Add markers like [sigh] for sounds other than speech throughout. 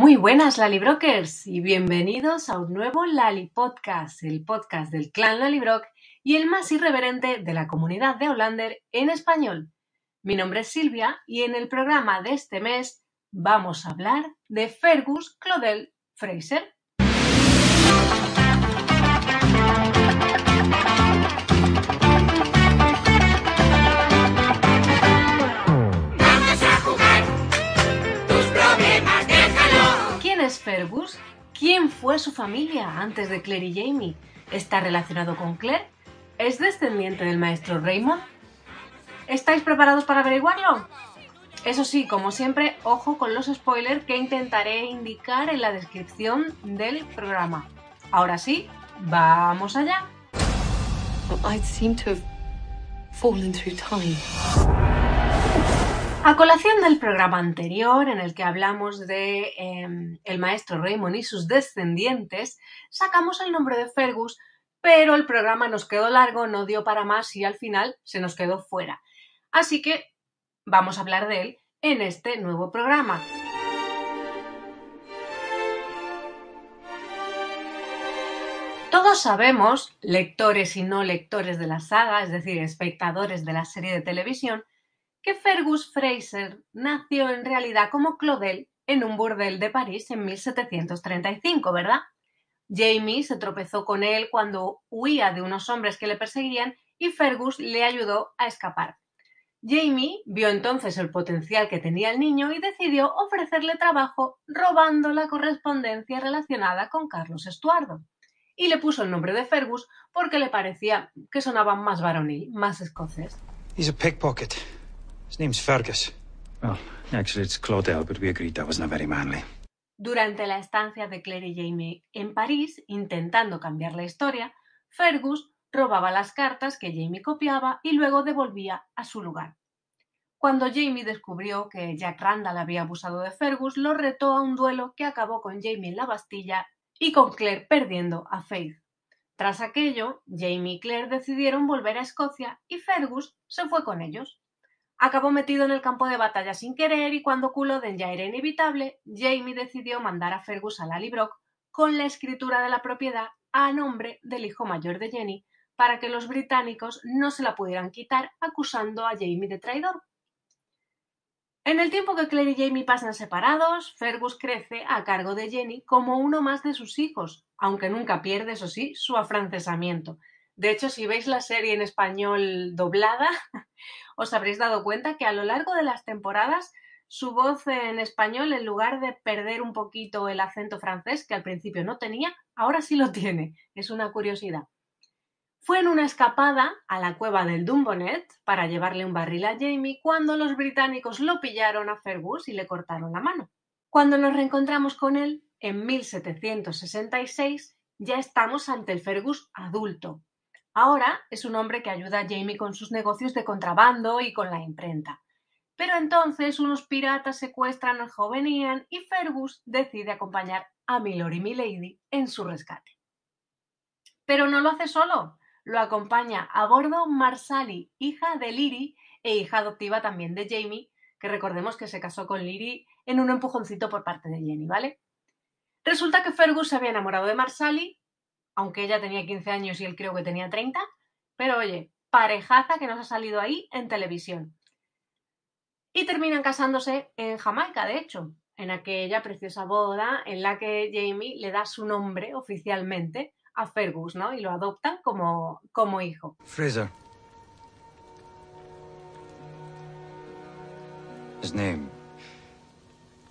Muy buenas Lalibrokers y bienvenidos a un nuevo Lali Podcast, el podcast del clan Lalibrock y el más irreverente de la comunidad de Hollander en español. Mi nombre es Silvia y en el programa de este mes vamos a hablar de Fergus Claudel Fraser. Fergus? ¿Quién fue su familia antes de Claire y Jamie? ¿Está relacionado con Claire? ¿Es descendiente del maestro Raymond? ¿Estáis preparados para averiguarlo? Eso sí, como siempre, ojo con los spoilers que intentaré indicar en la descripción del programa. Ahora sí, vamos allá. I seem to have fallen through time. A colación del programa anterior, en el que hablamos de eh, el maestro Raymond y sus descendientes, sacamos el nombre de Fergus, pero el programa nos quedó largo, no dio para más y al final se nos quedó fuera. Así que vamos a hablar de él en este nuevo programa. Todos sabemos, lectores y no lectores de la saga, es decir, espectadores de la serie de televisión, que Fergus Fraser nació en realidad como Claudel en un burdel de París en 1735, ¿verdad? Jamie se tropezó con él cuando huía de unos hombres que le perseguían y Fergus le ayudó a escapar. Jamie vio entonces el potencial que tenía el niño y decidió ofrecerle trabajo robando la correspondencia relacionada con Carlos Estuardo. Y le puso el nombre de Fergus porque le parecía que sonaba más varonil, más escocés. He's a. His name's Fergus. Well, actually, it's Claudel, but we agreed that wasn't very manly. Durante la estancia de Claire y Jamie en París, intentando cambiar la historia, Fergus robaba las cartas que Jamie copiaba y luego devolvía a su lugar. Cuando Jamie descubrió que Jack Randall había abusado de Fergus, lo retó a un duelo que acabó con Jamie en la Bastilla y con Claire perdiendo a Faith. Tras aquello, Jamie y Claire decidieron volver a Escocia y Fergus se fue con ellos. Acabó metido en el campo de batalla sin querer y cuando Culloden ya era inevitable, Jamie decidió mandar a Fergus a Lallybrook con la escritura de la propiedad a nombre del hijo mayor de Jenny para que los británicos no se la pudieran quitar acusando a Jamie de traidor. En el tiempo que Claire y Jamie pasan separados, Fergus crece a cargo de Jenny como uno más de sus hijos, aunque nunca pierde, eso sí, su afrancesamiento. De hecho, si veis la serie en español doblada, [laughs] os habréis dado cuenta que a lo largo de las temporadas su voz en español, en lugar de perder un poquito el acento francés, que al principio no tenía, ahora sí lo [laughs] tiene. Es una curiosidad. Fue en una escapada a la cueva del Dumbonet para llevarle un barril a Jamie cuando los británicos lo pillaron a Fergus y le cortaron la mano. Cuando nos reencontramos con él, en 1766, ya estamos ante el Fergus adulto. Ahora es un hombre que ayuda a Jamie con sus negocios de contrabando y con la imprenta. Pero entonces unos piratas secuestran al joven Ian y Fergus decide acompañar a Milord y Milady en su rescate. Pero no lo hace solo, lo acompaña a bordo Marsali, hija de Liri e hija adoptiva también de Jamie, que recordemos que se casó con Liri en un empujoncito por parte de Jenny, ¿vale? Resulta que Fergus se había enamorado de Marsali, aunque ella tenía 15 años y él creo que tenía 30, pero oye, parejaza que nos ha salido ahí en televisión. Y terminan casándose en Jamaica, de hecho, en aquella preciosa boda en la que Jamie le da su nombre oficialmente a Fergus, ¿no? Y lo adoptan como, como hijo. Fraser. His name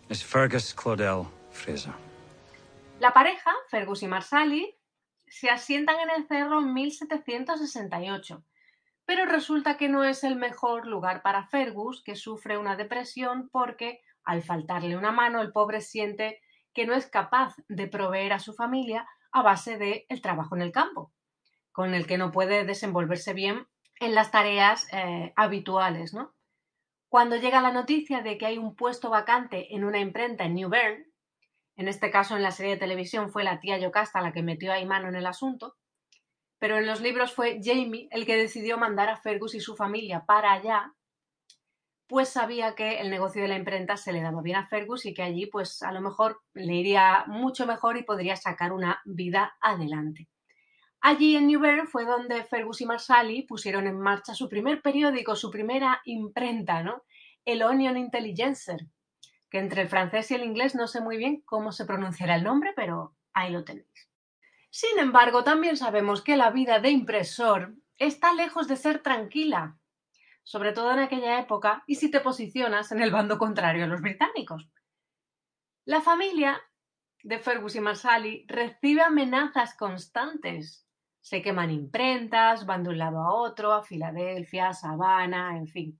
is Fergus Claudel Fraser. La pareja, Fergus y Marsali, se asientan en el cerro en 1768, pero resulta que no es el mejor lugar para Fergus, que sufre una depresión porque al faltarle una mano el pobre siente que no es capaz de proveer a su familia a base del el trabajo en el campo, con el que no puede desenvolverse bien en las tareas eh, habituales, ¿no? Cuando llega la noticia de que hay un puesto vacante en una imprenta en New Bern, en este caso en la serie de televisión fue la tía Yocasta la que metió ahí mano en el asunto, pero en los libros fue Jamie el que decidió mandar a Fergus y su familia para allá, pues sabía que el negocio de la imprenta se le daba bien a Fergus y que allí pues a lo mejor le iría mucho mejor y podría sacar una vida adelante. Allí en New Bern fue donde Fergus y Marsali pusieron en marcha su primer periódico, su primera imprenta, ¿no? El Onion Intelligencer, que entre el francés y el inglés no sé muy bien cómo se pronunciará el nombre, pero ahí lo tenéis. Sin embargo, también sabemos que la vida de impresor está lejos de ser tranquila, sobre todo en aquella época y si te posicionas en el bando contrario a los británicos. La familia de Fergus y Marsali recibe amenazas constantes se queman imprentas, van de un lado a otro, a Filadelfia, a Savannah, en fin.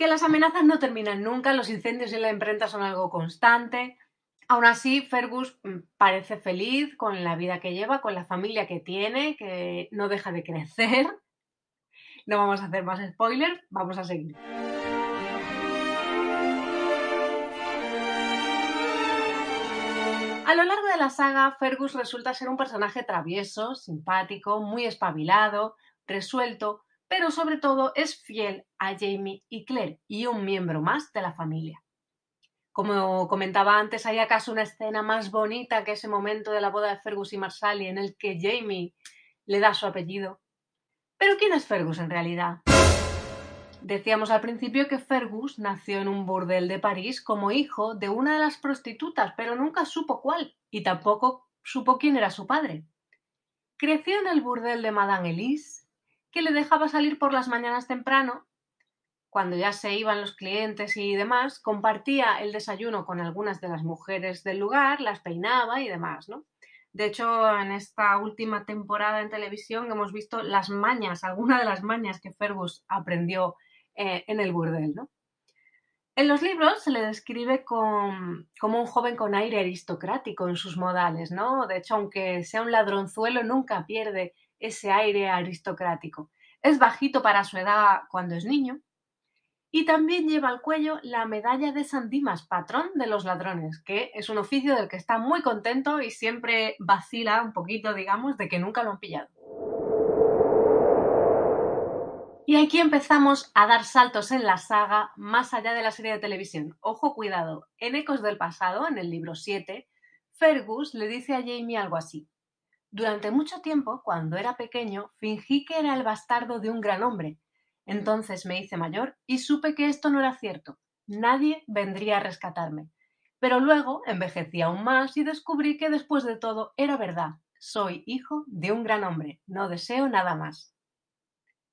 Que las amenazas no terminan nunca, los incendios en la imprenta son algo constante. Aún así, Fergus mm, parece feliz con la vida que lleva, con la familia que tiene, que no deja de crecer. No vamos a hacer más spoilers, vamos a seguir. A lo largo de la saga, Fergus resulta ser un personaje travieso, simpático, muy espabilado, resuelto, pero sobre todo es fiel a Jamie y Claire y un miembro más de la familia. Como comentaba antes, ¿hay acaso una escena más bonita que ese momento de la boda de Fergus y Marsali en el que Jamie le da su apellido? Pero ¿quién es Fergus en realidad? Decíamos al principio que Fergus nació en un burdel de París como hijo de una de las prostitutas, pero nunca supo cuál, y tampoco supo quién era su padre. Creció en el burdel de Madame Elise, que le dejaba salir por las mañanas temprano, cuando ya se iban los clientes y demás, compartía el desayuno con algunas de las mujeres del lugar, las peinaba y demás, ¿no? De hecho, en esta última temporada en televisión hemos visto las mañas, algunas de las mañas que Fergus aprendió eh, en el burdel, ¿no? En los libros se le describe como un joven con aire aristocrático en sus modales, ¿no? De hecho, aunque sea un ladronzuelo, nunca pierde ese aire aristocrático. Es bajito para su edad cuando es niño y también lleva al cuello la medalla de San Dimas, patrón de los ladrones, que es un oficio del que está muy contento y siempre vacila un poquito, digamos, de que nunca lo han pillado. Y aquí empezamos a dar saltos en la saga más allá de la serie de televisión. Ojo, cuidado. En Ecos del Pasado, en el libro 7, Fergus le dice a Jamie algo así. Durante mucho tiempo, cuando era pequeño, fingí que era el bastardo de un gran hombre. Entonces me hice mayor y supe que esto no era cierto. Nadie vendría a rescatarme. Pero luego envejecí aún más y descubrí que después de todo era verdad. Soy hijo de un gran hombre. No deseo nada más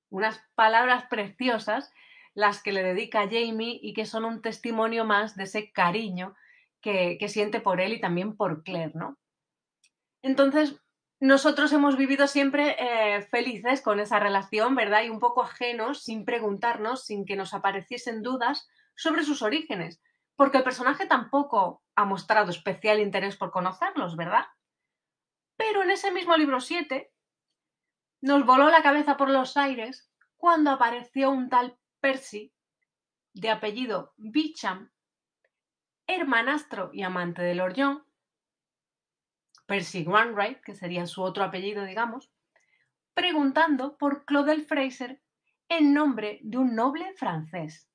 unas palabras preciosas las que le dedica Jamie y que son un testimonio más de ese cariño que, siente por él y también por Claire, ¿no? Entonces, nosotros hemos vivido siempre eh, felices con esa relación, ¿verdad? Y un poco ajenos, sin preguntarnos, sin que nos apareciesen dudas sobre sus orígenes, porque el personaje tampoco ha mostrado especial interés por conocerlos, ¿verdad? Pero en ese mismo libro 7, nos voló la cabeza por los aires cuando apareció un tal Percy, de apellido Bicham, hermanastro y amante de Lord Percy Wainwright, que sería su otro apellido, digamos, preguntando por Claudel Fraser en nombre de un noble francés.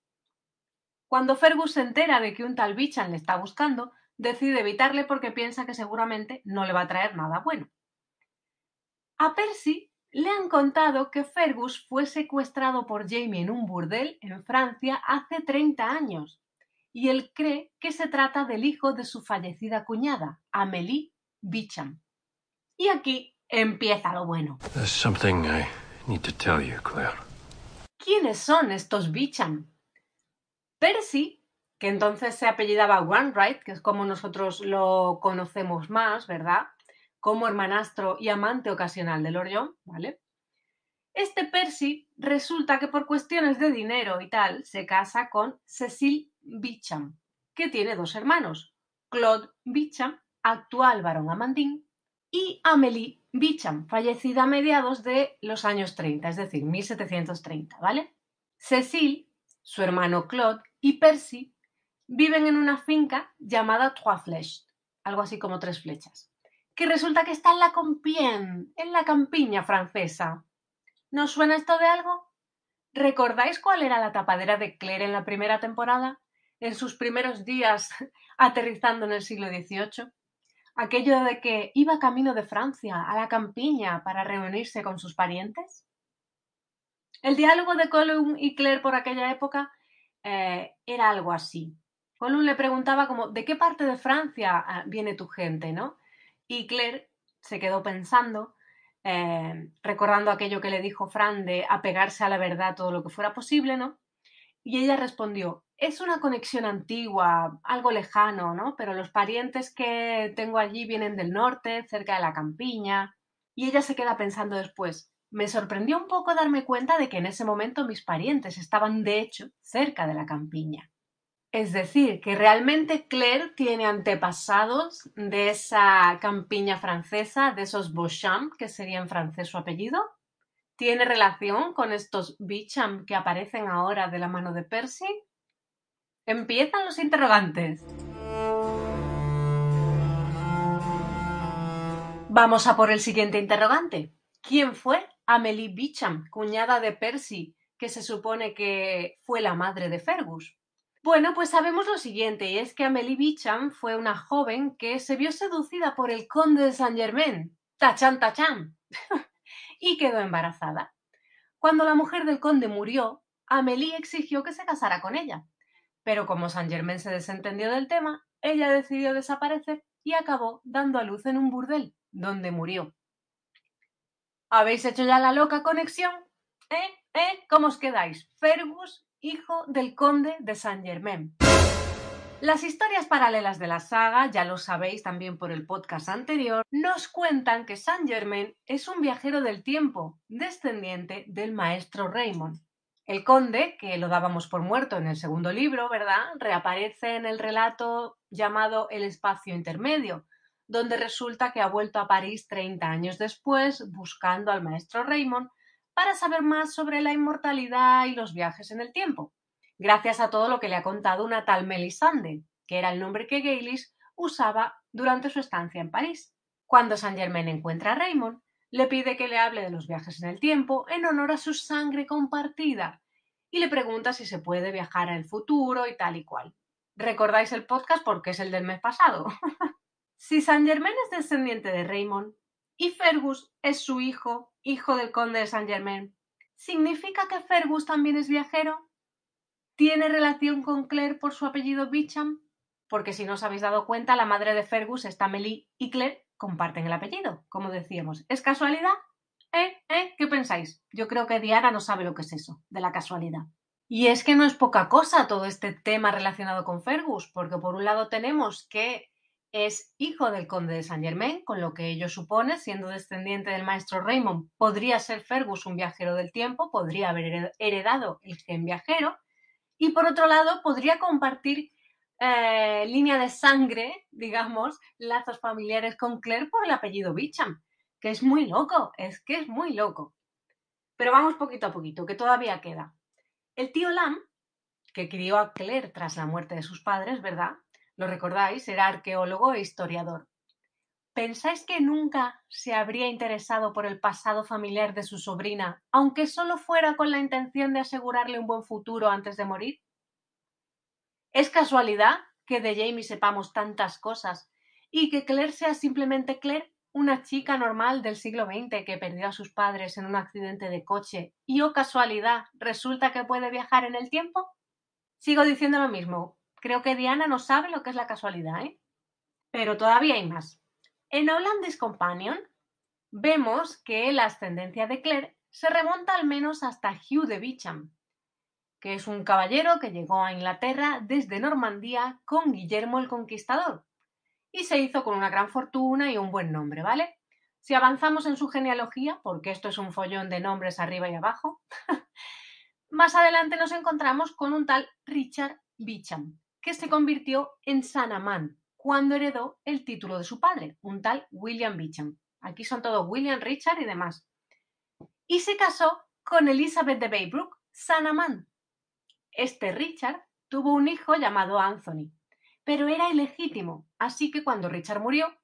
Cuando Fergus se entera de que un tal Bicham le está buscando, decide evitarle porque piensa que seguramente no le va a traer nada bueno. A Percy le han contado que Fergus fue secuestrado por Jamie en un burdel en Francia hace 30 años y él cree que se trata del hijo de su fallecida cuñada, Amélie Bicham. Y aquí empieza lo bueno. ¿Quiénes son estos Bicham? Percy, que entonces se apellidaba Wainwright, que es como nosotros lo conocemos más, ¿verdad? como hermanastro y amante ocasional de Lord John, ¿vale? Este Percy resulta que por cuestiones de dinero y tal se casa con Cecil Beecham, que tiene dos hermanos, Claude Beecham, actual barón Amandine, y Amélie Beecham, fallecida a mediados de los años 30, es decir, 1730, ¿vale? Cecil, su hermano Claude y Percy viven en una finca llamada Trois Flèches, algo así como tres flechas, que resulta que está en la Compiègne, en la campiña francesa. ¿Nos suena esto de algo? ¿Recordáis cuál era la tapadera de Claire en la primera temporada? En sus primeros días [laughs] aterrizando en el siglo XVIII. Aquello de que iba camino de Francia, a la campiña, para reunirse con sus parientes. El diálogo de Colum y Claire por aquella época eh, era algo así. Colum le preguntaba como, ¿de qué parte de Francia ah, viene tu gente, no? Y Claire se quedó pensando, eh, recordando aquello que le dijo Fran de apegarse a la verdad todo lo que fuera posible, ¿no? Y ella respondió, es una conexión antigua, algo lejano, ¿no? Pero los parientes que tengo allí vienen del norte, cerca de la campiña. Y ella se queda pensando después, me sorprendió un poco darme cuenta de que en ese momento mis parientes estaban de hecho cerca de la campiña. Es decir, que realmente Claire tiene antepasados de esa campiña francesa, de esos Beauchamp, que sería en francés su apellido. ¿Tiene relación con estos Beauchamp que aparecen ahora de la mano de Percy? Empiezan los interrogantes. Vamos a por el siguiente interrogante. ¿Quién fue Amelie Beecham, cuñada de Percy, que se supone que fue la madre de Fergus? Bueno, pues sabemos lo siguiente, y es que Amelie Beecham fue una joven que se vio seducida por el conde de Saint Germain, tachan tachan, [laughs] y quedó embarazada. Cuando la mujer del conde murió, Amelie exigió que se casara con ella. Pero como Saint Germain se desentendió del tema, ella decidió desaparecer y acabó dando a luz en un burdel, donde murió. ¿Habéis hecho ya la loca conexión? ¿Eh? ¿Eh? ¿Cómo os quedáis? Fergus, hijo del conde de Saint Germain. Las historias paralelas de la saga, ya lo sabéis también por el podcast anterior, nos cuentan que Saint Germain es un viajero del tiempo, descendiente del maestro Raymond. El conde, que lo dábamos por muerto en el segundo libro, ¿verdad? Reaparece en el relato llamado El espacio intermedio, donde resulta que ha vuelto a París 30 años después buscando al maestro Raymond para saber más sobre la inmortalidad y los viajes en el tiempo, gracias a todo lo que le ha contado una tal Melisande, que era el nombre que Gaylis usaba durante su estancia en París. Cuando Saint Germain encuentra a Raymond, le pide que le hable de los viajes en el tiempo en honor a su sangre compartida y le pregunta si se puede viajar al futuro y tal y cual. ¿Recordáis el podcast porque es el del mes pasado? [laughs] si Saint Germain es descendiente de Raymond y Fergus es su hijo, hijo del conde de Saint Germain, ¿significa que Fergus también es viajero? ¿Tiene relación con Claire por su apellido Beecham? Porque si no os habéis dado cuenta, la madre de Fergus, está Melie y Claire, comparten el apellido, como decíamos. ¿Es casualidad? ¿Eh? ¿Eh? ¿Qué pensáis? Yo creo que Diana no sabe lo que es eso, de la casualidad. Y es que no es poca cosa todo este tema relacionado con Fergus, porque por un lado tenemos que es hijo del conde de Saint Germain, con lo que ello supone, siendo descendiente del maestro Raymond, podría ser Fergus un viajero del tiempo, podría haber heredado el gen viajero, y por otro lado podría compartir eh, línea de sangre, digamos, lazos familiares con Claire por el apellido Beecham, que es muy loco, es que es muy loco. Pero vamos poquito a poquito, que todavía queda. El tío Lam, que crió a Claire tras la muerte de sus padres, ¿verdad? Lo recordáis, era arqueólogo e historiador. ¿Pensáis que nunca se habría interesado por el pasado familiar de su sobrina, aunque solo fuera con la intención de asegurarle un buen futuro antes de morir? ¿Es casualidad que de Jamie sepamos tantas cosas y que Claire sea simplemente Claire, una chica normal del siglo XX que perdió a sus padres en un accidente de coche y, oh casualidad, resulta que puede viajar en el tiempo? Sigo diciendo lo mismo. Creo que Diana no sabe lo que es la casualidad, ¿eh? Pero todavía hay más. En Holland's Companion vemos que la ascendencia de Claire se remonta al menos hasta Hugh de Beecham, que es un caballero que llegó a Inglaterra desde Normandía con Guillermo el Conquistador. y se hizo con una gran fortuna y un buen nombre, ¿vale? Si avanzamos en su genealogía, porque esto es un follón de nombres arriba y abajo, [laughs] más adelante nos encontramos con un tal Richard Beecham, que se convirtió en Sanamán cuando heredó el título de su padre, un tal William Beecham. Aquí son todos William, Richard y demás. Y se casó con Elizabeth de Baybrook, Sanamán. Este Richard tuvo un hijo llamado Anthony, pero era ilegítimo, así que cuando Richard murió,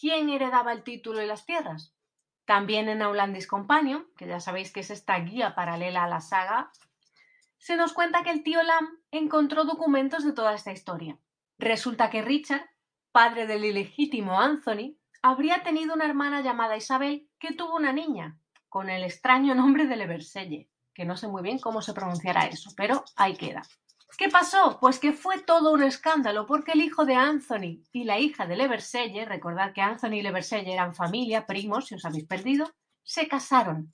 ¿quién heredaba el título y las tierras? También en Aulandis Companion, que ya sabéis que es esta guía paralela a la saga, se nos cuenta que el tío Lam encontró documentos de toda esta historia. Resulta que Richard, padre del ilegítimo Anthony, habría tenido una hermana llamada Isabel que tuvo una niña, con el extraño nombre de Leverselle, que no sé muy bien cómo se pronunciará eso, pero ahí queda. ¿Qué pasó? Pues que fue todo un escándalo porque el hijo de Anthony y la hija de Leverselle, recordad que Anthony y Leverselle eran familia, primos, si os habéis perdido, se casaron.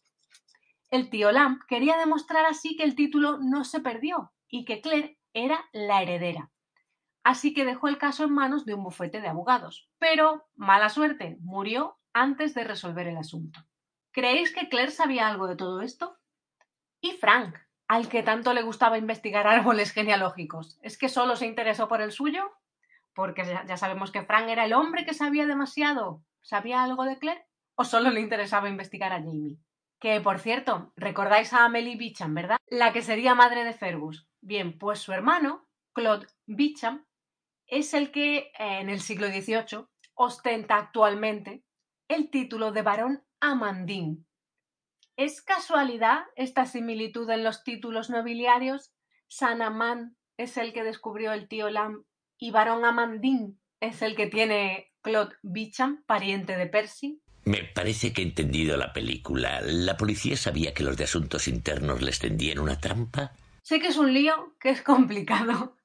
El tío Lamp quería demostrar así que el título no se perdió y que Claire era la heredera. Así que dejó el caso en manos de un bufete de abogados. Pero, mala suerte, murió antes de resolver el asunto. ¿Creéis que Claire sabía algo de todo esto? Y Frank, al que tanto le gustaba investigar árboles genealógicos, ¿es que solo se interesó por el suyo? Porque ya sabemos que Frank era el hombre que sabía demasiado. ¿Sabía algo de Claire? ¿O solo le interesaba investigar a Jamie? Que, por cierto, recordáis a Amelie Beecham, ¿verdad? La que sería madre de Fergus. Bien, pues su hermano, Claude Beecham, es el que en el siglo XVIII ostenta actualmente el título de barón Amandín. ¿Es casualidad esta similitud en los títulos nobiliarios? San Amand es el que descubrió el tío Lam y barón Amandín es el que tiene Claude Beecham, pariente de Percy. Me parece que he entendido la película. ¿La policía sabía que los de asuntos internos les tendían una trampa? Sé que es un lío, que es complicado,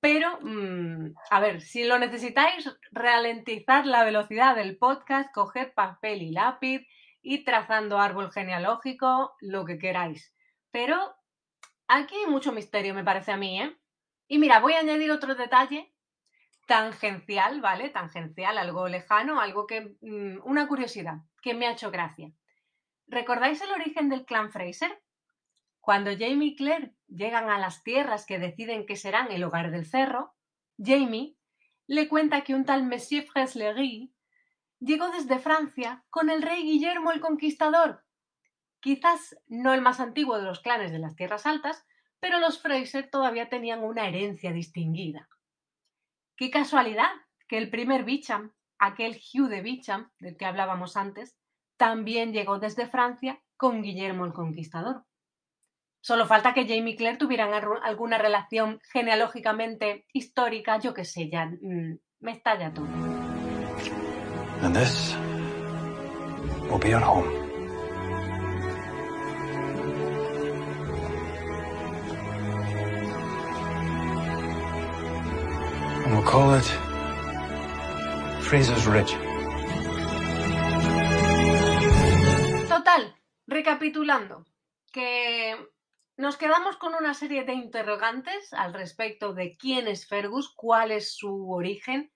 pero, mm, a ver, si lo necesitáis, ralentizar la velocidad del podcast, coged papel y lápiz, y trazando árbol genealógico, lo que queráis. Pero aquí hay mucho misterio, me parece a mí, ¿eh? Y mira, voy a añadir otro detalle tangencial, ¿vale? Tangencial, algo lejano, algo que. Mm, una curiosidad que me ha hecho gracia. ¿Recordáis el origen del clan Fraser? Cuando Jamie y Claire llegan a las tierras que deciden que serán el hogar del cerro, Jamie le cuenta que un tal Monsieur Freslery llegó desde Francia con el rey Guillermo el Conquistador. Quizás no el más antiguo de los clanes de las Tierras Altas, pero los Fraser todavía tenían una herencia distinguida. Qué casualidad que el primer Bicham, aquel Hugh de Bicham del que hablábamos antes, también llegó desde Francia con Guillermo el Conquistador. Solo falta que Jamie y Claire tuvieran alguna relación genealógicamente histórica, yo qué sé, ya mm, me estalla todo. And this will be our home. And we'll call it Ridge. Total, recapitulando, que nos quedamos con una serie de interrogantes al respecto de quién es Fergus, cuál es su origen.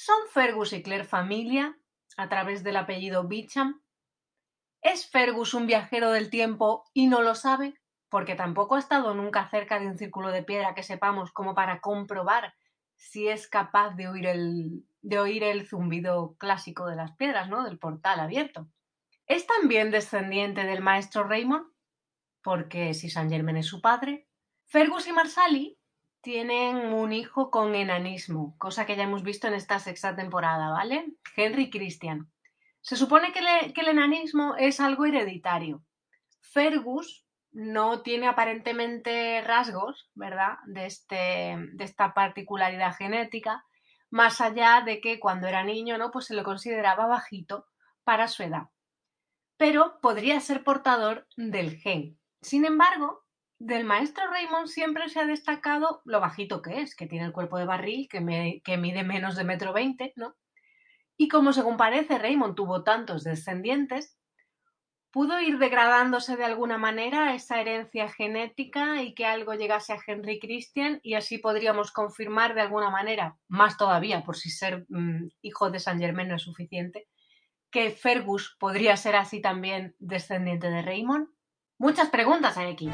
¿Son Fergus y Claire familia a través del apellido Beecham? ¿Es Fergus un viajero del tiempo y no lo sabe? Porque tampoco ha estado nunca cerca de un círculo de piedra que sepamos como para comprobar si es capaz de oír el, de oír el zumbido clásico de las piedras, ¿no? Del portal abierto. ¿Es también descendiente del maestro Raymond? Porque si Saint Germain es su padre. Fergus y Marsali tienen un hijo con enanismo, cosa que ya hemos visto en esta sexta temporada, ¿vale? Henry Christian. Se supone que, que el enanismo es algo hereditario. Fergus no tiene aparentemente rasgos, ¿verdad?, de, este, de esta particularidad genética, más allá de que cuando era niño, ¿no?, pues se lo consideraba bajito para su edad. Pero podría ser portador del gen. Sin embargo, del maestro Raymond siempre se ha destacado lo bajito que es, que tiene el cuerpo de barril, que, mide menos de metro veinte, ¿no? Y como según parece Raymond tuvo tantos descendientes, ¿Pudo ir degradándose de alguna manera esa herencia genética y que algo llegase a Henry Christian y así podríamos confirmar de alguna manera, más todavía por si ser mm, hijo de San Germain no es suficiente, que Fergus podría ser así también descendiente de Raymond? Muchas preguntas hay aquí.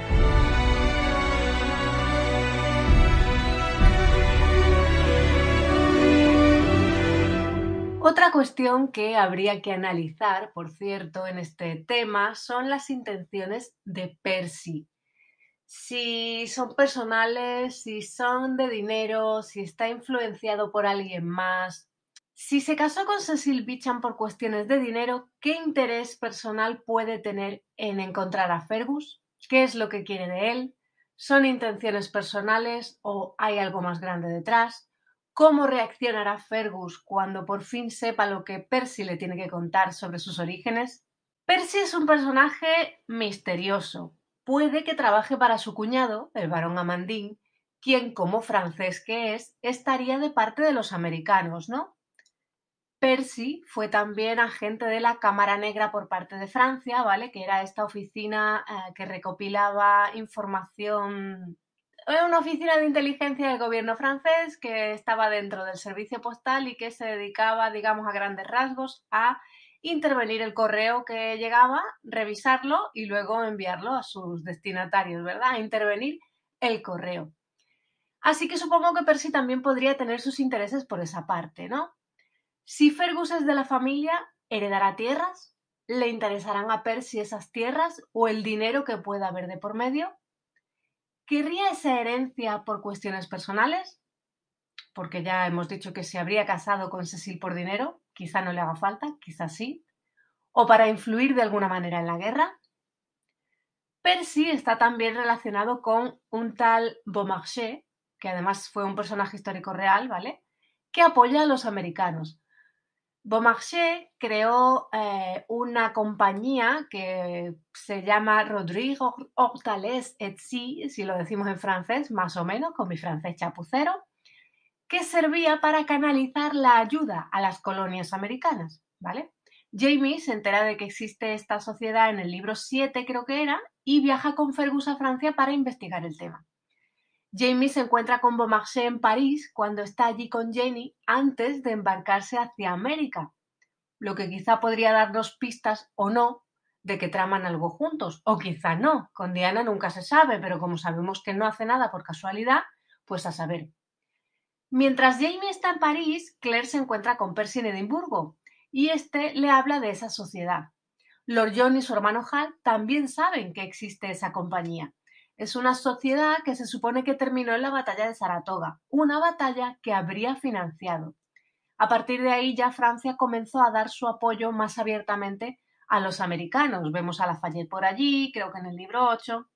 Otra cuestión que habría que analizar, por cierto, en este tema son las intenciones de Percy. Si son personales, si son de dinero, si está influenciado por alguien más. Si se casó con Cecil Beecham por cuestiones de dinero, ¿qué interés personal puede tener en encontrar a Fergus? ¿Qué es lo que quiere de él? ¿Son intenciones personales o hay algo más grande detrás? ¿Cómo reaccionará Fergus cuando por fin sepa lo que Percy le tiene que contar sobre sus orígenes? Percy es un personaje misterioso. Puede que trabaje para su cuñado, el barón Amandín, quien, como francés que es, estaría de parte de los americanos, ¿no? Percy fue también agente de la Cámara Negra por parte de Francia, ¿vale? Que era esta oficina eh, que recopilaba información una oficina de inteligencia del gobierno francés que estaba dentro del servicio postal y que se dedicaba, digamos, a grandes rasgos a intervenir el correo que llegaba, revisarlo y luego enviarlo a sus destinatarios, ¿verdad? A intervenir el correo. Así que supongo que Percy también podría tener sus intereses por esa parte, ¿no? Si Fergus es de la familia, heredará tierras, le interesarán a Percy esas tierras o el dinero que pueda haber de por medio. ¿Querría esa herencia por cuestiones personales? Porque ya hemos dicho que se habría casado con Cecil por dinero, quizá no le haga falta, quizá sí. ¿O para influir de alguna manera en la guerra? Percy está también relacionado con un tal Beaumarchais, que además fue un personaje histórico real, ¿vale? Que apoya a los americanos. Beaumarchais creó eh, una compañía que se llama Rodrigo Hortalès et Si, si lo decimos en francés, más o menos, con mi francés chapucero, que servía para canalizar la ayuda a las colonias americanas, ¿vale? Jamie se entera de que existe esta sociedad en el libro 7, creo que era, y viaja con Fergus a Francia para investigar el tema. Jamie se encuentra con Beaumarchais en París cuando está allí con Jenny antes de embarcarse hacia América, lo que quizá podría darnos pistas o no de que traman algo juntos, o quizá no. Con Diana nunca se sabe, pero como sabemos que no hace nada por casualidad, pues a saber. Mientras Jamie está en París, Claire se encuentra con Percy en Edimburgo y este le habla de esa sociedad. Lord John y su hermano Hal también saben que existe esa compañía es una sociedad que se supone que terminó en la batalla de Saratoga, una batalla que habría financiado. A partir de ahí ya Francia comenzó a dar su apoyo más abiertamente a los americanos. Vemos a Lafayette por allí, creo que en el libro 8.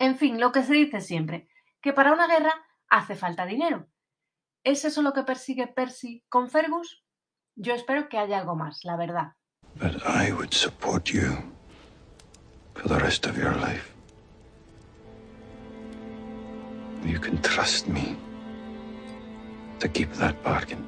En fin, lo que se dice siempre, que para una guerra hace falta dinero. ¿Es eso lo que persigue Percy con Fergus? Yo espero que haya algo más, la verdad. But I would support you for the rest of your life. You can trust me to keep that bargain.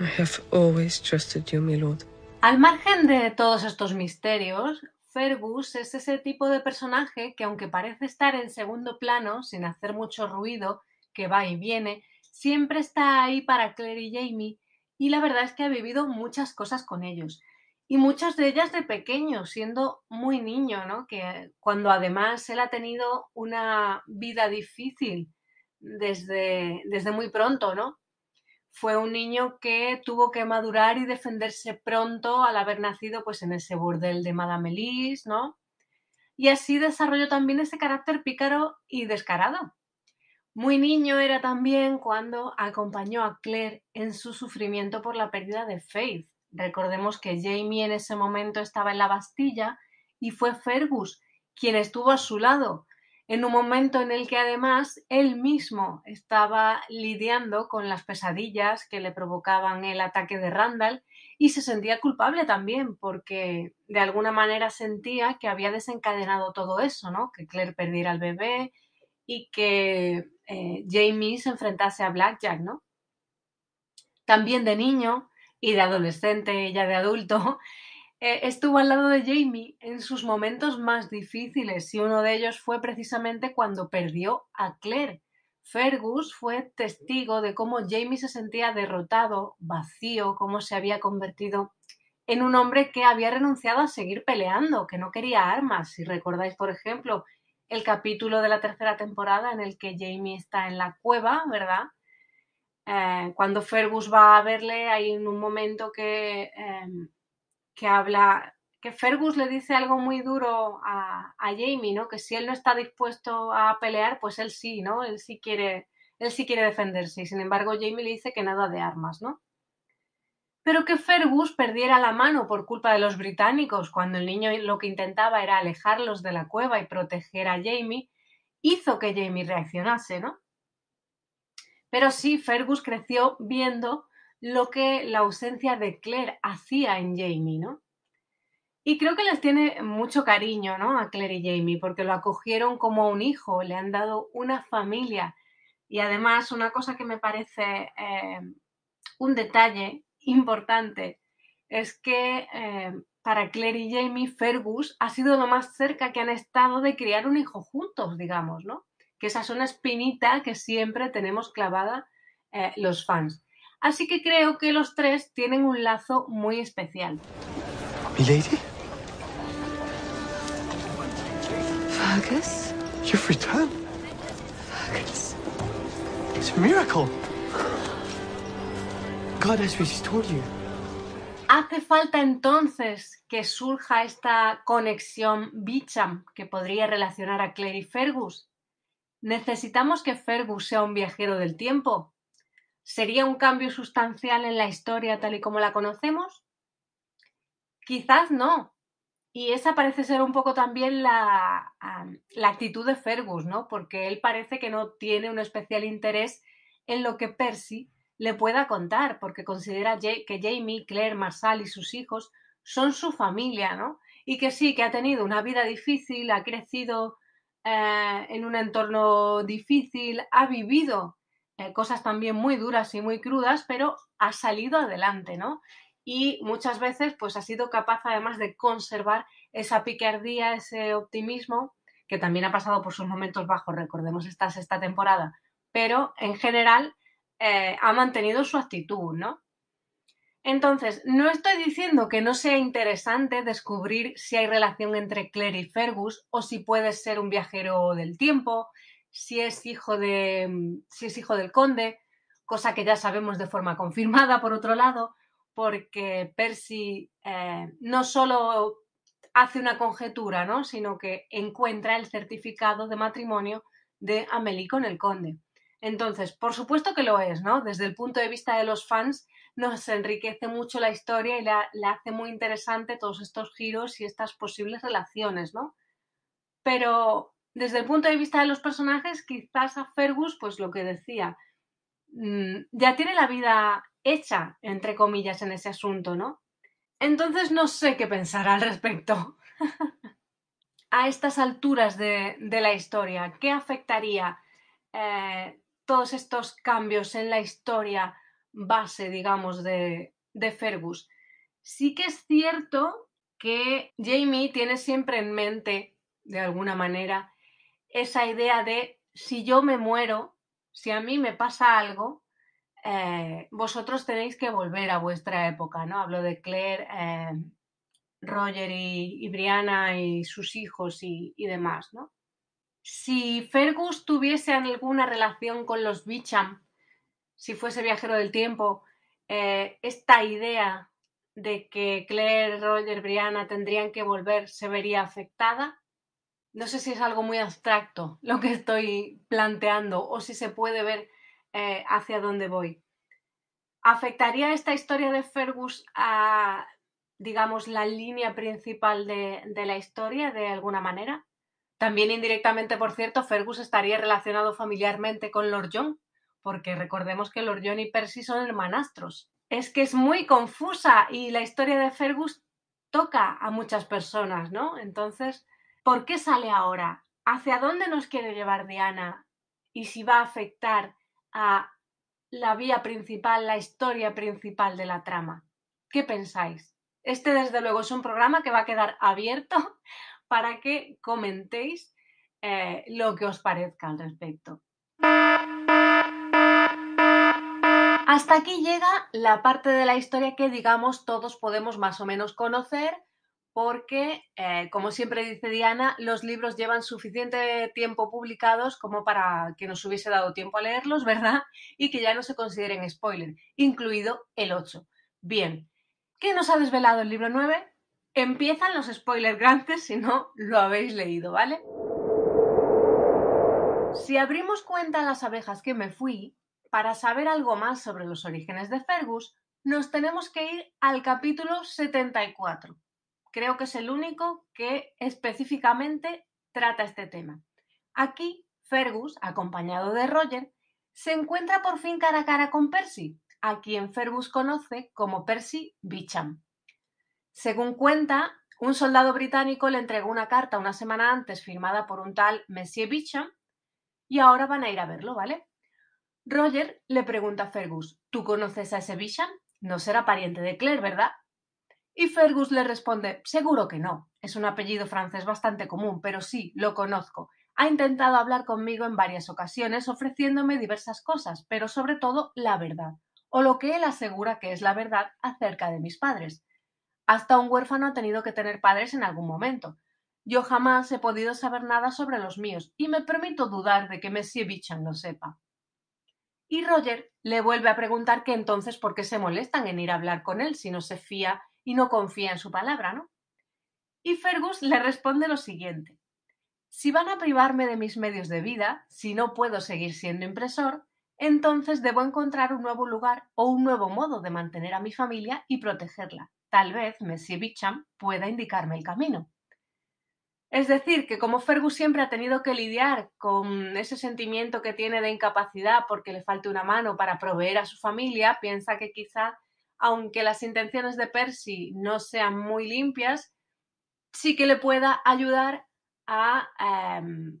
I have always trusted you, my lord. Al margen de todos estos misterios, Fergus es ese tipo de personaje que aunque parece estar en segundo plano, sin hacer mucho ruido, que va y viene, siempre está ahí para Claire y Jamie y la verdad es que ha vivido muchas cosas con ellos y muchas de ellas de pequeño, siendo muy niño, ¿no? Que cuando además él ha tenido una vida difícil desde, desde muy pronto, ¿no? Fue un niño que tuvo que madurar y defenderse pronto al haber nacido pues en ese burdel de Madame Elise, ¿no? Y así desarrolló también ese carácter pícaro y descarado. Muy niño era también cuando acompañó a Claire en su sufrimiento por la pérdida de Faith, Recordemos que Jamie en ese momento estaba en la Bastilla y fue Fergus quien estuvo a su lado, en un momento en el que además él mismo estaba lidiando con las pesadillas que le provocaban el ataque de Randall y se sentía culpable también porque de alguna manera sentía que había desencadenado todo eso, ¿no? Que Claire perdiera al bebé y que eh, Jamie se enfrentase a Blackjack, ¿no? También de niño y de adolescente, ya de adulto, eh, estuvo al lado de Jamie en sus momentos más difíciles y uno de ellos fue precisamente cuando perdió a Claire. Fergus fue testigo de cómo Jamie se sentía derrotado, vacío, cómo se había convertido en un hombre que había renunciado a seguir peleando, que no quería armas. Si recordáis, por ejemplo, el capítulo de la tercera temporada en el que Jamie está en la cueva, ¿verdad? Eh, cuando Fergus va a verle, hay un momento que, em, que habla, que Fergus le dice algo muy duro a, a, Jamie, ¿no? Que si él no está dispuesto a pelear, pues él sí, ¿no? Él sí quiere, él sí quiere defenderse. Y sin embargo, Jamie le dice que nada de armas, ¿no? Pero que Fergus perdiera la mano por culpa de los británicos, cuando el niño lo que intentaba era alejarlos de la cueva y proteger a Jamie, hizo que Jamie reaccionase, ¿no? Pero sí, Fergus creció viendo lo que la ausencia de Claire hacía en Jamie, ¿no? Y creo que les tiene mucho cariño, ¿no? A Claire y Jamie, porque lo acogieron como un hijo, le han dado una familia. Y además, una cosa que me parece eh, un detalle importante es que eh, para Claire y Jamie, Fergus ha sido lo más cerca que han estado de criar un hijo juntos, digamos, ¿no? Que esa es una espinita que siempre tenemos clavada eh, los fans. Así que creo que los tres tienen un lazo muy especial. Milady? Fergus? You've returned. Fergus. It's a miracle. God has restored you. ¿Hace falta entonces que surja esta conexión Bicham que podría relacionar a Claire y Fergus? ¿Necesitamos que Fergus sea un viajero del tiempo? ¿Sería un cambio sustancial en la historia tal y como la conocemos? Quizás no. Y esa parece ser un poco también la, la, actitud de Fergus, ¿no? Porque él parece que no tiene un especial interés en lo que Percy le pueda contar, porque considera que Jamie, Claire, Marsal y sus hijos son su familia, ¿no? Y que sí, que ha tenido una vida difícil, ha crecido eh, en un entorno difícil, ha vivido eh, cosas también muy duras y muy crudas, pero ha salido adelante, ¿no? Y muchas veces pues ha sido capaz además de conservar esa picardía, ese optimismo, que también ha pasado por sus momentos bajos, recordemos esta sexta temporada, pero en general eh, ha mantenido su actitud, ¿no? Entonces, no estoy diciendo que no sea interesante descubrir si hay relación entre Claire y Fergus o si puede ser un viajero del tiempo, si es hijo de si es hijo del conde, cosa que ya sabemos de forma confirmada por otro lado, porque Percy eh, no solo hace una conjetura, ¿no? sino que encuentra el certificado de matrimonio de Amelie con el conde. Entonces, por supuesto que lo es, ¿no? Desde el punto de vista de los fans, nos enriquece mucho la historia y le, hace muy interesante todos estos giros y estas posibles relaciones, ¿no? Pero desde el punto de vista de los personajes, quizás a Fergus, pues lo que decía, mm, ya tiene la vida hecha, entre comillas, en ese asunto, ¿no? Entonces no sé qué pensar al respecto. [laughs] a estas alturas de, la historia, ¿qué afectaría eh, todos estos cambios en la historia base, digamos, de, de Fergus. Sí que es cierto que Jamie tiene siempre en mente, de alguna manera, esa idea de si yo me muero, si a mí me pasa algo, eh, vosotros tenéis que volver a vuestra época, ¿no? Hablo de Claire, eh, Roger y, Brianna y sus hijos y, y, demás, ¿no? Si Fergus tuviese alguna relación con los Bicham, si fuese viajero del tiempo, eh, esta idea de que Claire, Roger, Brianna tendrían que volver se vería afectada. No sé si es algo muy abstracto lo que estoy planteando o si se puede ver eh, hacia dónde voy. ¿Afectaría esta historia de Fergus a, digamos, la línea principal de, de la historia de alguna manera? También indirectamente, por cierto, Fergus estaría relacionado familiarmente con Lord John, porque recordemos que Lord John y Percy son hermanastros. Es que es muy confusa y la historia de Fergus toca a muchas personas, ¿no? Entonces, ¿por qué sale ahora? ¿Hacia dónde nos quiere llevar Diana? Y si va a afectar a la vía principal, la historia principal de la trama. ¿Qué pensáis? Este, desde luego, es un programa que va a quedar abierto [laughs] para que comentéis eh, lo que os parezca al respecto. Hasta aquí llega la parte de la historia que, digamos, todos podemos más o menos conocer, porque, eh, como siempre dice Diana, los libros llevan suficiente tiempo publicados como para que nos hubiese dado tiempo a leerlos, ¿verdad? Y que ya no se consideren spoiler, incluido el 8. Bien, ¿qué nos ha desvelado el libro 9? Empiezan los spoilers grandes si no lo habéis leído, ¿vale? Si abrimos cuenta las abejas que me fui, para saber algo más sobre los orígenes de Fergus, nos tenemos que ir al capítulo 74. Creo que es el único que específicamente trata este tema. Aquí, Fergus, acompañado de Roger, se encuentra por fin cara a cara con Percy, a quien Fergus conoce como Percy Beecham. Según cuenta, un soldado británico le entregó una carta una semana antes firmada por un tal Monsieur Beecham y ahora van a ir a verlo, ¿vale? Roger le pregunta a Fergus, ¿tú conoces a ese Bisham? No será pariente de Claire, ¿verdad? Y Fergus le responde, seguro que no. Es un apellido francés bastante común, pero sí, lo conozco. Ha intentado hablar conmigo en varias ocasiones ofreciéndome diversas cosas, pero sobre todo la verdad, o lo que él asegura que es la verdad acerca de mis padres. Hasta un huérfano ha tenido que tener padres en algún momento, yo jamás he podido saber nada sobre los míos y me permito dudar de que Monsieur Bichan lo sepa. Y Roger le vuelve a preguntar que entonces por qué se molestan en ir a hablar con él si no se fía y no confía en su palabra, ¿no? Y Fergus le responde lo siguiente. Si van a privarme de mis medios de vida, si no puedo seguir siendo impresor, entonces debo encontrar un nuevo lugar o un nuevo modo de mantener a mi familia y protegerla. Tal vez Monsieur Bicham pueda indicarme el camino. Es decir, que como Fergus siempre ha tenido que lidiar con ese sentimiento que tiene de incapacidad porque le falte una mano para proveer a su familia, piensa que quizá, aunque las intenciones de Percy no sean muy limpias, sí que le pueda ayudar a em,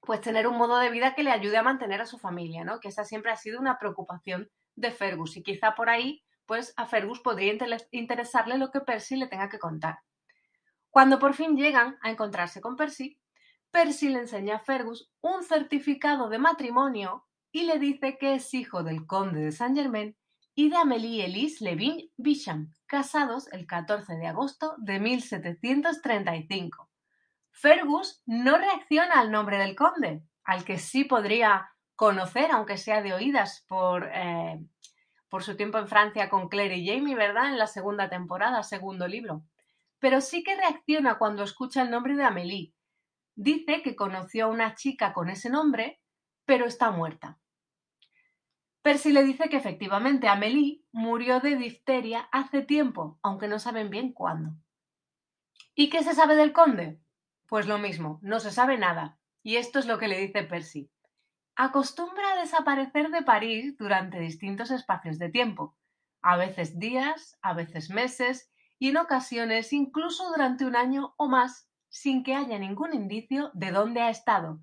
pues tener un modo de vida que le ayude a mantener a su familia, ¿no? Que esa siempre ha sido una preocupación de Fergus y quizá por ahí, pues a Fergus podría interesarle lo que Percy le tenga que contar. Cuando por fin llegan a encontrarse con Percy, Percy le enseña a Fergus un certificado de matrimonio y le dice que es hijo del conde de Saint Germain y de Amélie Elise Levin Bisham, casados el 14 de agosto de 1735. Fergus no reacciona al nombre del conde, al que sí podría conocer, aunque sea de oídas, por, eh, por su tiempo en Francia con Claire y Jamie, ¿verdad? En la segunda temporada, segundo libro pero sí que reacciona cuando escucha el nombre de Amélie. Dice que conoció a una chica con ese nombre, pero está muerta. Percy le dice que efectivamente Amélie murió de difteria hace tiempo, aunque no saben bien cuándo. ¿Y qué se sabe del conde? Pues lo mismo, no se sabe nada. Y esto es lo que le dice Percy. Acostumbra a desaparecer de París durante distintos espacios de tiempo, a veces días, a veces meses y en ocasiones incluso durante un año o más sin que haya ningún indicio de dónde ha estado.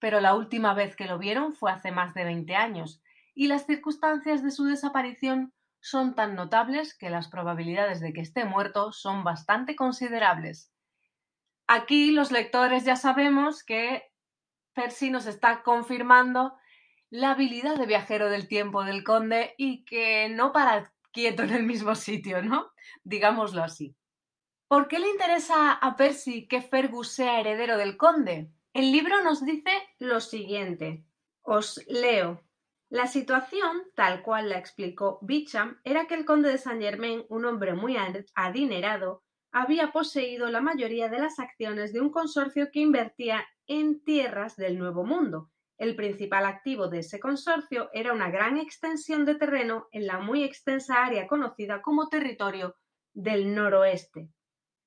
Pero la última vez que lo vieron fue hace más de 20 años, y las circunstancias de su desaparición son tan notables que las probabilidades de que esté muerto son bastante considerables. Aquí los lectores ya sabemos que Percy nos está confirmando la habilidad de viajero del tiempo del conde y que no para quieto en el mismo sitio, ¿no? Digámoslo así. ¿Por qué le interesa a Percy que Fergus sea heredero del conde? El libro nos dice lo siguiente. Os leo. La situación, tal cual la explicó Bicham, era que el conde de Saint Germain, un hombre muy adinerado, había poseído la mayoría de las acciones de un consorcio que invertía en tierras del Nuevo Mundo el principal activo de ese consorcio era una gran extensión de terreno en la muy extensa área conocida como territorio del noroeste.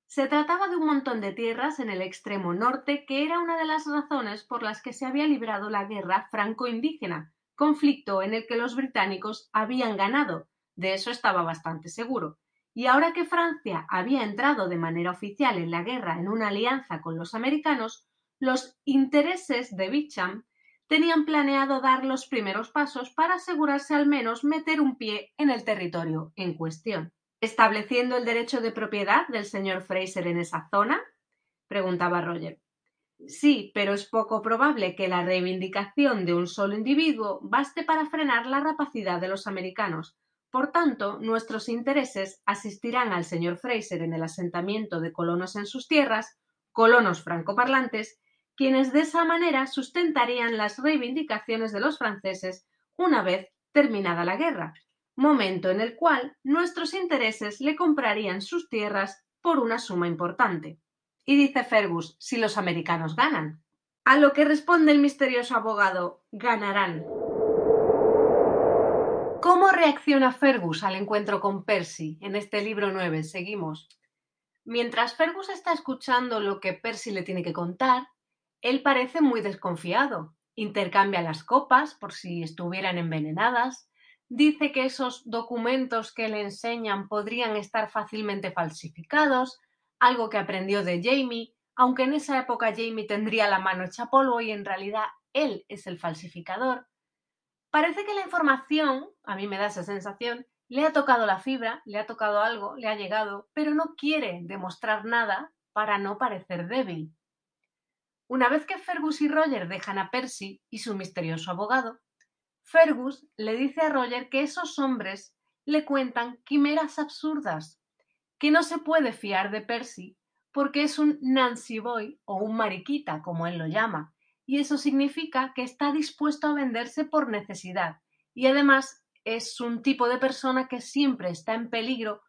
Se trataba de un montón de tierras en el extremo norte que era una de las razones por las que se había librado la guerra franco-indígena, conflicto en el que los británicos habían ganado, de eso estaba bastante seguro. Y ahora que Francia había entrado de manera oficial en la guerra en una alianza con los americanos, los intereses de Bicham tenían planeado dar los primeros pasos para asegurarse al menos meter un pie en el territorio en cuestión. estableciendo el derecho de propiedad del señor Fraser en esa zona? preguntaba Roger. Sí, pero es poco probable que la reivindicación de un solo individuo baste para frenar la rapacidad de los americanos. Por tanto, nuestros intereses asistirán al señor Fraser en el asentamiento de colonos en sus tierras, colonos francoparlantes, quienes de esa manera sustentarían las reivindicaciones de los franceses una vez terminada la guerra, momento en el cual nuestros intereses le comprarían sus tierras por una suma importante. Y dice Fergus, si los americanos ganan. A lo que responde el misterioso abogado, ganarán. ¿Cómo reacciona Fergus al encuentro con Percy en este libro 9? Seguimos. Mientras Fergus está escuchando lo que Percy le tiene que contar, él parece muy desconfiado. Intercambia las copas por si estuvieran envenenadas. Dice que esos documentos que le enseñan podrían estar fácilmente falsificados algo que aprendió de Jamie, aunque en esa época Jamie tendría la mano hecha polvo y en realidad él es el falsificador. Parece que la información, a mí me da esa sensación, le ha tocado la fibra, le ha tocado algo, le ha llegado, pero no quiere demostrar nada para no parecer débil. Una vez que Fergus y Roger dejan a Percy y su misterioso abogado, Fergus le dice a Roger que esos hombres le cuentan quimeras absurdas, que no se puede fiar de Percy porque es un Nancy Boy o un mariquita, como él lo llama, y eso significa que está dispuesto a venderse por necesidad y además es un tipo de persona que siempre está en peligro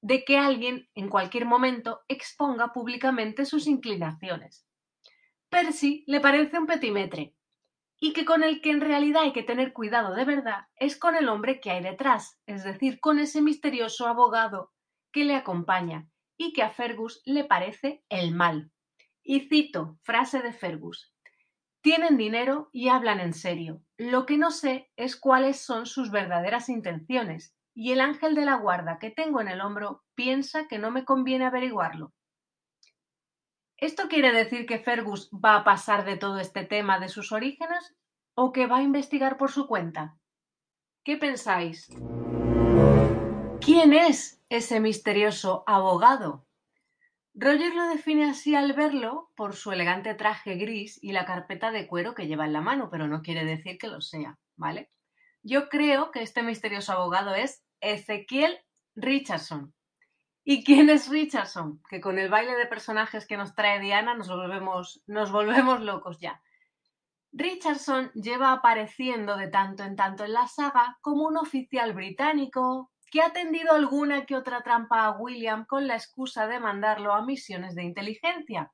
de que alguien en cualquier momento exponga públicamente sus inclinaciones. Percy le parece un petimetre y que con el que en realidad hay que tener cuidado de verdad es con el hombre que hay detrás, es decir, con ese misterioso abogado que le acompaña y que a Fergus le parece el mal. Y cito frase de Fergus. Tienen dinero y hablan en serio. Lo que no sé es cuáles son sus verdaderas intenciones, y el ángel de la guarda que tengo en el hombro piensa que no me conviene averiguarlo. ¿Esto quiere decir que Fergus va a pasar de todo este tema de sus orígenes o que va a investigar por su cuenta? ¿Qué pensáis? ¿Quién es ese misterioso abogado? Roger lo define así al verlo por su elegante traje gris y la carpeta de cuero que lleva en la mano, pero no quiere decir que lo sea, ¿vale? Yo creo que este misterioso abogado es Ezequiel Richardson. ¿Y quién es Richardson? Que con el baile de personajes que nos trae Diana nos volvemos, nos volvemos locos ya. Richardson lleva apareciendo de tanto en tanto en la saga como un oficial británico, que ha tendido alguna que otra trampa a William con la excusa de mandarlo a misiones de inteligencia.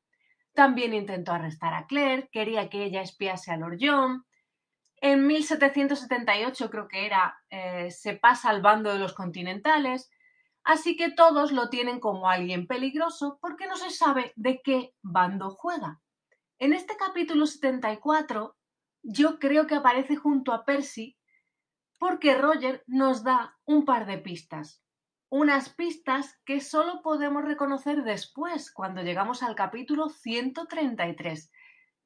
También intentó arrestar a Claire, quería que ella espiase a Lord John. En 1778 creo que era, eh, se pasa al bando de los continentales, así que todos lo tienen como alguien peligroso porque no se sabe de qué bando juega. En este capítulo 74 yo creo que aparece junto a Percy porque Roger nos da un par de pistas. Unas pistas que solo podemos reconocer después, cuando llegamos al capítulo 133.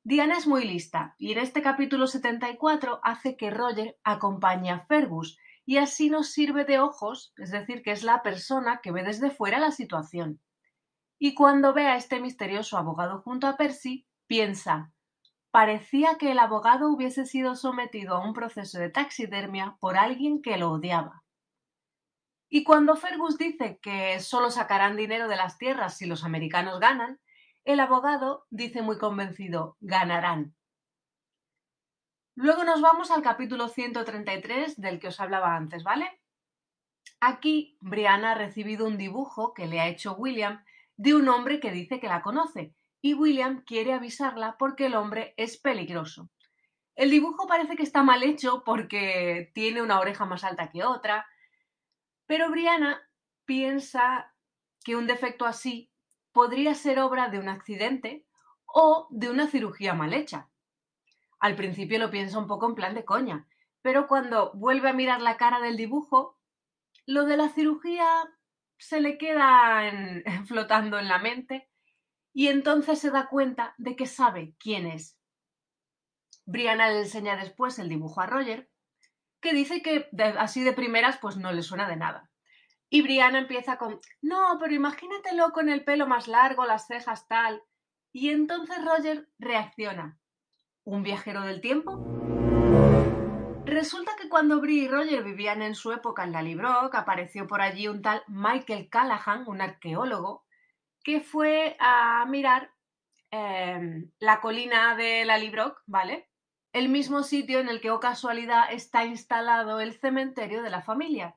Diana es muy lista y en este capítulo 74 hace que Roger acompañe a Fergus y así nos sirve de ojos, es decir, que es la persona que ve desde fuera la situación. Y cuando ve a este misterioso abogado junto a Percy, piensa, Parecía que el abogado hubiese sido sometido a un proceso de taxidermia por alguien que lo odiaba. Y cuando Fergus dice que solo sacarán dinero de las tierras si los americanos ganan, el abogado dice muy convencido, ganarán. Luego nos vamos al capítulo 133 del que os hablaba antes, ¿vale? Aquí Brianna ha recibido un dibujo que le ha hecho William de un hombre que dice que la conoce y William quiere avisarla porque el hombre es peligroso. El dibujo parece que está mal hecho porque tiene una oreja más alta que otra, pero Brianna piensa que un defecto así podría ser obra de un accidente o de una cirugía mal hecha. Al principio lo piensa un poco en plan de coña, pero cuando vuelve a mirar la cara del dibujo, lo de la cirugía se le queda [laughs] flotando en la mente y entonces se da cuenta de que sabe quién es. Brianna le enseña después el dibujo a Roger, que dice que así de primeras pues no le suena de nada. Y Brianna empieza con, no, pero imagínatelo con el pelo más largo, las cejas tal. Y entonces Roger reacciona. ¿Un viajero del tiempo? Resulta que cuando Bri y Roger vivían en su época en la Librock, apareció por allí un tal Michael Callahan, un arqueólogo, que fue a mirar eh, la colina de la Librock, ¿vale? El mismo sitio en el que, o oh casualidad, está instalado el cementerio de la familia.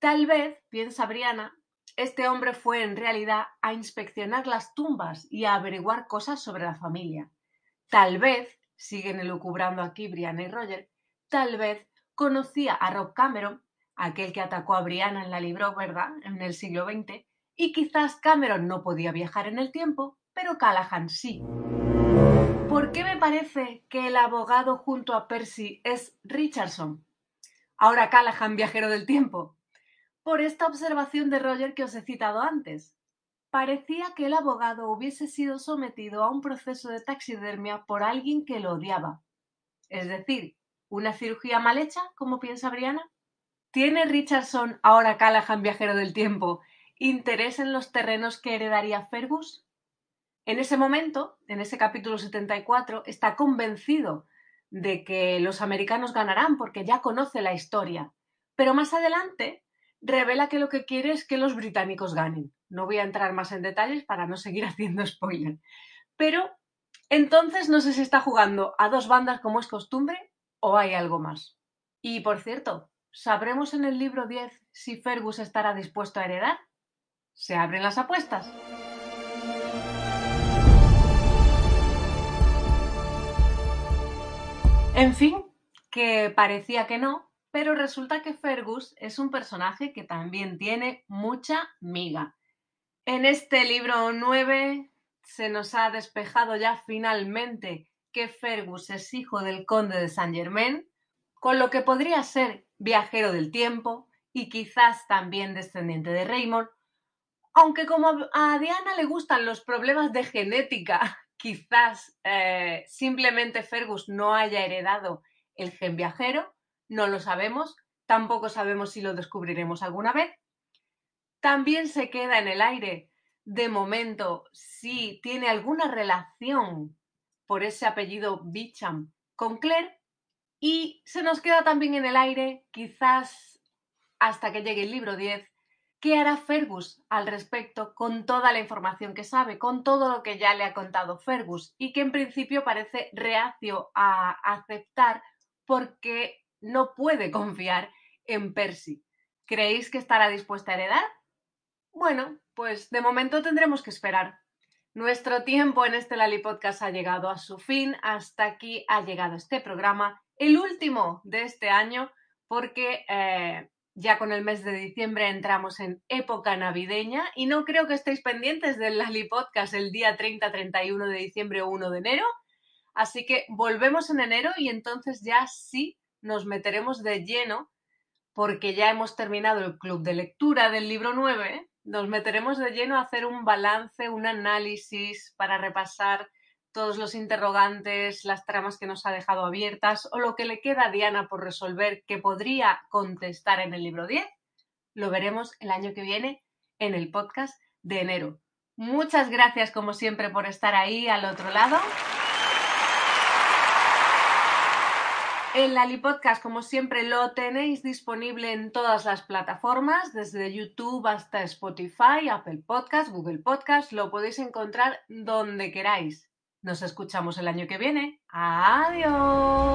Tal vez, piensa Briana, este hombre fue en realidad a inspeccionar las tumbas y a averiguar cosas sobre la familia. Tal vez, siguen elucubrando aquí Brianna y Roger, tal vez conocía a Rob Cameron, aquel que atacó a Brianna en la Libro, ¿verdad?, en el siglo XX, y quizás Cameron no podía viajar en el tiempo, pero Callahan sí. ¿Por qué me parece que el abogado junto a Percy es Richardson? Ahora Callahan, viajero del tiempo. Por esta observación de Roger que os he citado antes. Parecía que el abogado hubiese sido sometido a un proceso de taxidermia por alguien que lo odiaba. Es decir, una cirugía mal hecha, como piensa Briana. ¿Tiene Richardson, ahora Callahan, viajero del tiempo, interés en los terrenos que heredaría Fergus? En ese momento, en ese capítulo 74, está convencido de que los americanos ganarán porque ya conoce la historia. Pero más adelante revela que lo que quiere es que los británicos ganen. No voy a entrar más en detalles para no seguir [laughs] haciendo spoiler. Pero entonces no sé si está jugando a dos bandas como es costumbre o hay algo más. Y por cierto, ¿sabremos en el libro 10 si Fergus estará dispuesto a heredar? Se abren las apuestas. En fin, que parecía que no, pero resulta que Fergus es un personaje que también tiene mucha miga. En este libro 9 se nos ha despejado ya finalmente que Fergus es hijo del conde de Saint Germain, con lo que podría ser viajero del tiempo y quizás también descendiente de Raymond, aunque como a Diana le gustan los problemas de genética, [laughs] quizás eh, simplemente Fergus no haya heredado el gen viajero, no lo sabemos, tampoco sabemos si lo descubriremos alguna vez. También se queda en el aire, de momento, si tiene alguna relación por ese apellido Bicham con Claire. Y se nos queda también en el aire, quizás hasta que llegue el libro 10, ¿Qué hará Fergus al respecto con toda la información que sabe, con todo lo que ya le ha contado Fergus y que en principio parece reacio a aceptar porque no puede confiar en Percy? ¿Creéis que estará dispuesta a heredar? Bueno, pues de momento tendremos que esperar. Nuestro tiempo en este Lali Podcast ha llegado a su fin. Hasta aquí ha llegado este programa, el último de este año, porque eh, ya con el mes de diciembre entramos en época navideña y no creo que estéis pendientes del Lali Podcast el día 30, 31 de diciembre o 1 de enero. Así que volvemos en enero y entonces ya sí nos meteremos de lleno porque ya hemos terminado el club de lectura del libro 9. Nos meteremos de lleno a hacer un balance, un análisis para repasar todos los interrogantes, las tramas que nos ha dejado abiertas o lo que le queda a Diana por resolver que podría contestar en el libro 10, lo veremos el año que viene en el podcast de enero. Muchas gracias como siempre por estar ahí al otro lado. El Lali Podcast, como siempre, lo tenéis disponible en todas las plataformas, desde YouTube hasta Spotify, Apple Podcast, Google Podcast, lo podéis encontrar donde queráis. Nos escuchamos el año que viene. Adiós.